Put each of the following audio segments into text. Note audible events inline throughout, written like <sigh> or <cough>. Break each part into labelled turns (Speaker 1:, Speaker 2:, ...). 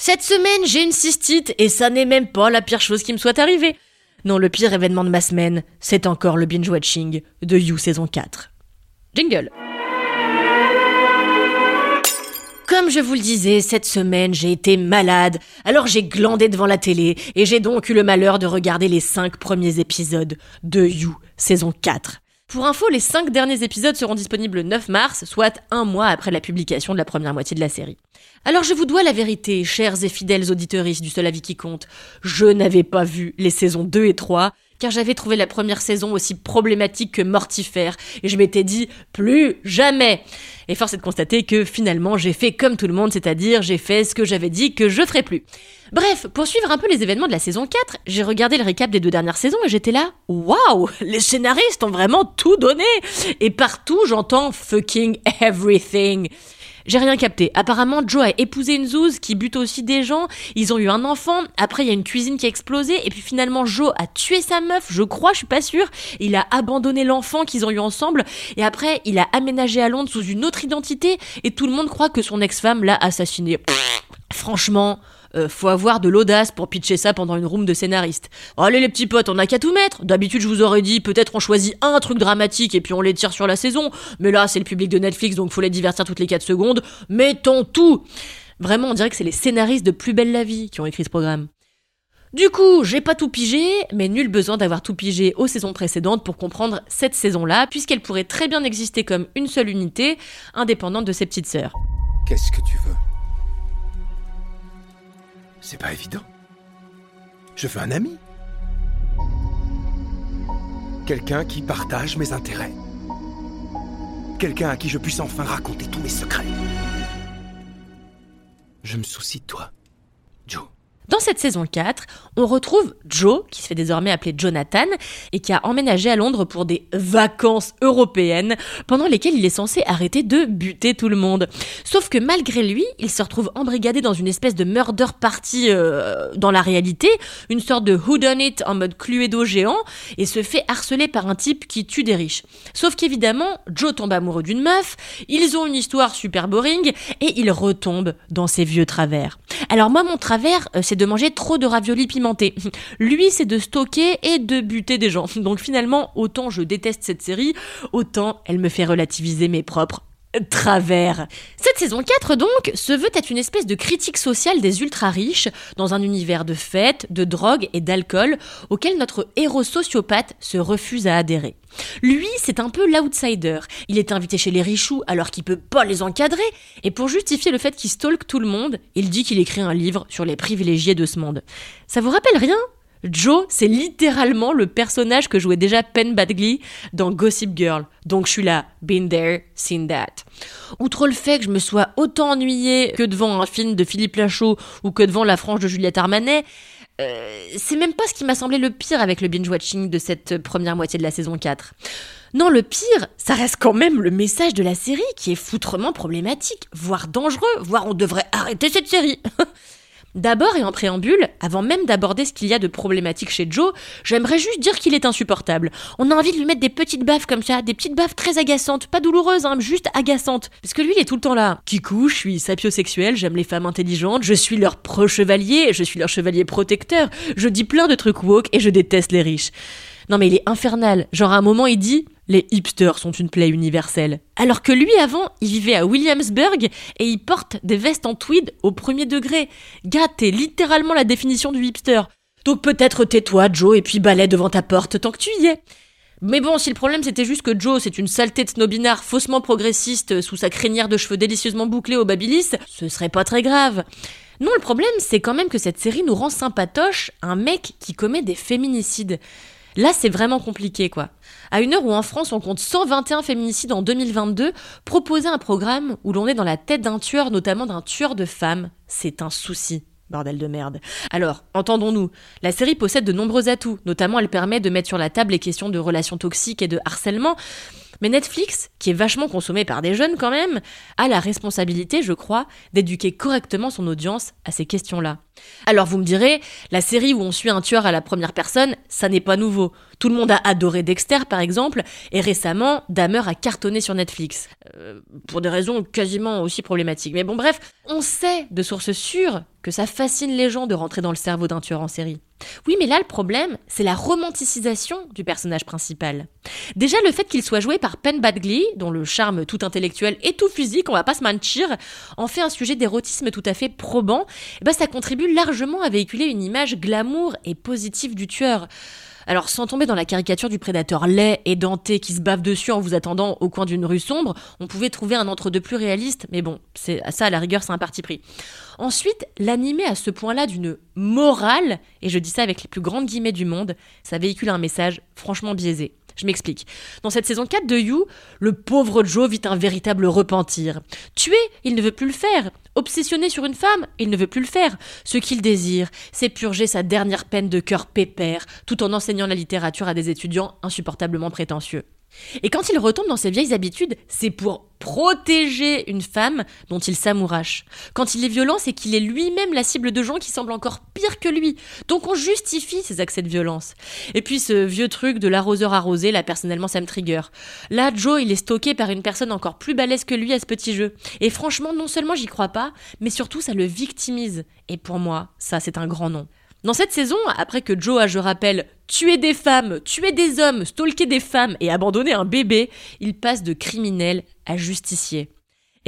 Speaker 1: Cette semaine, j'ai une cystite et ça n'est même pas la pire chose qui me soit arrivée. Non, le pire événement de ma semaine, c'est encore le binge-watching de You saison 4. Jingle Comme je vous le disais, cette semaine, j'ai été malade, alors j'ai glandé devant la télé, et j'ai donc eu le malheur de regarder les 5 premiers épisodes de You, saison 4. Pour info, les 5 derniers épisodes seront disponibles le 9 mars, soit un mois après la publication de la première moitié de la série. Alors je vous dois la vérité, chers et fidèles auditeuristes du Seul Avis qui compte, je n'avais pas vu les saisons 2 et 3, car j'avais trouvé la première saison aussi problématique que mortifère, et je m'étais dit plus jamais. Et force est de constater que finalement j'ai fait comme tout le monde, c'est-à-dire j'ai fait ce que j'avais dit que je ferais plus. Bref, pour suivre un peu les événements de la saison 4, j'ai regardé le récap des deux dernières saisons et j'étais là, waouh, les scénaristes ont vraiment tout donné. Et partout j'entends fucking everything. J'ai rien capté. Apparemment, Joe a épousé une zouze qui bute aussi des gens. Ils ont eu un enfant. Après, il y a une cuisine qui a explosé. Et puis finalement, Joe a tué sa meuf. Je crois, je suis pas sûre. Il a abandonné l'enfant qu'ils ont eu ensemble. Et après, il a aménagé à Londres sous une autre identité. Et tout le monde croit que son ex-femme l'a assassiné. Franchement, euh, faut avoir de l'audace pour pitcher ça pendant une room de scénaristes. Allez les petits potes, on a qu'à tout mettre. D'habitude, je vous aurais dit, peut-être on choisit un truc dramatique et puis on les tire sur la saison. Mais là, c'est le public de Netflix, donc faut les divertir toutes les 4 secondes. Mettons tout Vraiment, on dirait que c'est les scénaristes de Plus belle la vie qui ont écrit ce programme. Du coup, j'ai pas tout pigé, mais nul besoin d'avoir tout pigé aux saisons précédentes pour comprendre cette saison-là, puisqu'elle pourrait très bien exister comme une seule unité, indépendante de ses petites sœurs.
Speaker 2: Qu'est-ce que tu veux? C'est pas évident. Je veux un ami. Quelqu'un qui partage mes intérêts. Quelqu'un à qui je puisse enfin raconter tous mes secrets. Je me soucie de toi.
Speaker 1: Dans cette saison 4, on retrouve Joe, qui se fait désormais appeler Jonathan, et qui a emménagé à Londres pour des vacances européennes, pendant lesquelles il est censé arrêter de buter tout le monde. Sauf que malgré lui, il se retrouve embrigadé dans une espèce de murder party euh, dans la réalité, une sorte de whodunit en mode Cluedo géant, et se fait harceler par un type qui tue des riches. Sauf qu'évidemment, Joe tombe amoureux d'une meuf, ils ont une histoire super boring, et il retombe dans ses vieux travers. Alors moi, mon travers, euh, c'est de manger trop de raviolis pimentés. Lui, c'est de stocker et de buter des gens. Donc finalement, autant je déteste cette série, autant elle me fait relativiser mes propres travers. Cette saison 4 donc se veut être une espèce de critique sociale des ultra riches dans un univers de fêtes, de drogue et d'alcool auquel notre héros sociopathe se refuse à adhérer. Lui, c'est un peu l'outsider. Il est invité chez les richoux alors qu'il peut pas les encadrer et pour justifier le fait qu'il stalk tout le monde, il dit qu'il écrit un livre sur les privilégiés de ce monde. Ça vous rappelle rien? Joe, c'est littéralement le personnage que jouait déjà Penn Badgley dans Gossip Girl. Donc je suis là, been there, seen that. Outre le fait que je me sois autant ennuyée que devant un film de Philippe Lachaud ou que devant la frange de Juliette Armanet, euh, c'est même pas ce qui m'a semblé le pire avec le binge-watching de cette première moitié de la saison 4. Non, le pire, ça reste quand même le message de la série qui est foutrement problématique, voire dangereux, voire on devrait arrêter cette série. <laughs> D'abord et en préambule, avant même d'aborder ce qu'il y a de problématique chez Joe, j'aimerais juste dire qu'il est insupportable. On a envie de lui mettre des petites baffes comme ça, des petites baffes très agaçantes, pas douloureuses, hein, juste agaçantes. Parce que lui, il est tout le temps là. Kikou, je suis sapiosexuel, j'aime les femmes intelligentes, je suis leur pro-chevalier, je suis leur chevalier protecteur, je dis plein de trucs woke et je déteste les riches. Non mais il est infernal. Genre à un moment, il dit les hipsters sont une plaie universelle. Alors que lui, avant, il vivait à Williamsburg et il porte des vestes en tweed au premier degré. Gars, t'es littéralement la définition du hipster. Donc peut-être tais-toi, Joe, et puis balai devant ta porte tant que tu y es. Mais bon, si le problème c'était juste que Joe, c'est une saleté de snobinard faussement progressiste sous sa crinière de cheveux délicieusement bouclés au babilis, ce serait pas très grave. Non, le problème, c'est quand même que cette série nous rend sympatoche un mec qui commet des féminicides. Là, c'est vraiment compliqué, quoi. À une heure où en France on compte 121 féminicides en 2022, proposer un programme où l'on est dans la tête d'un tueur, notamment d'un tueur de femmes, c'est un souci. Bordel de merde. Alors, entendons-nous, la série possède de nombreux atouts, notamment elle permet de mettre sur la table les questions de relations toxiques et de harcèlement, mais Netflix, qui est vachement consommé par des jeunes quand même, a la responsabilité, je crois, d'éduquer correctement son audience à ces questions-là. Alors vous me direz, la série où on suit un tueur à la première personne, ça n'est pas nouveau. Tout le monde a adoré Dexter par exemple, et récemment, Dahmer a cartonné sur Netflix. Euh, pour des raisons quasiment aussi problématiques. Mais bon bref, on sait de sources sûres que ça fascine les gens de rentrer dans le cerveau d'un tueur en série. Oui, mais là le problème, c'est la romanticisation du personnage principal. Déjà le fait qu'il soit joué par Penn Badgley, dont le charme tout intellectuel et tout physique, on va pas se mentir, en fait un sujet d'érotisme tout à fait probant, et eh ben ça contribue largement à véhiculer une image glamour et positive du tueur. Alors sans tomber dans la caricature du prédateur laid et denté qui se bave dessus en vous attendant au coin d'une rue sombre, on pouvait trouver un entre-deux plus réaliste, mais bon, c'est ça à la rigueur c'est un parti pris. Ensuite, l'animer à ce point-là d'une morale, et je dis ça avec les plus grandes guillemets du monde, ça véhicule un message franchement biaisé. Je m'explique. Dans cette saison 4 de You, le pauvre Joe vit un véritable repentir. Tué, il ne veut plus le faire. Obsessionné sur une femme, il ne veut plus le faire. Ce qu'il désire, c'est purger sa dernière peine de cœur pépère, tout en enseignant la littérature à des étudiants insupportablement prétentieux. Et quand il retombe dans ses vieilles habitudes, c'est pour protéger une femme dont il s'amourache. Quand il est violent, c'est qu'il est lui-même la cible de gens qui semblent encore pire que lui. Donc on justifie ses accès de violence. Et puis ce vieux truc de l'arroseur arrosé, là personnellement ça me trigger. Là, Joe, il est stocké par une personne encore plus balèze que lui à ce petit jeu. Et franchement, non seulement j'y crois pas, mais surtout ça le victimise. Et pour moi, ça c'est un grand nom. Dans cette saison, après que Joe a, je rappelle, tué des femmes, tué des hommes, stalké des femmes et abandonné un bébé, il passe de criminel à justicier.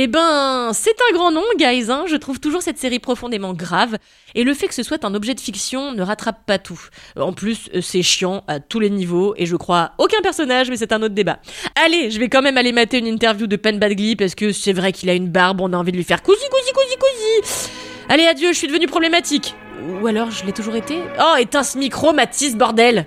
Speaker 1: Eh ben, c'est un grand nom, guys, hein. Je trouve toujours cette série profondément grave, et le fait que ce soit un objet de fiction ne rattrape pas tout. En plus, c'est chiant à tous les niveaux, et je crois aucun personnage, mais c'est un autre débat. Allez, je vais quand même aller mater une interview de Penn Badgley, parce que c'est vrai qu'il a une barbe, on a envie de lui faire cousi, cousi, cousi, cousi. Allez, adieu, je suis devenue problématique. Ou alors je l'ai toujours été. Oh, éteins ce micro, Mathis, bordel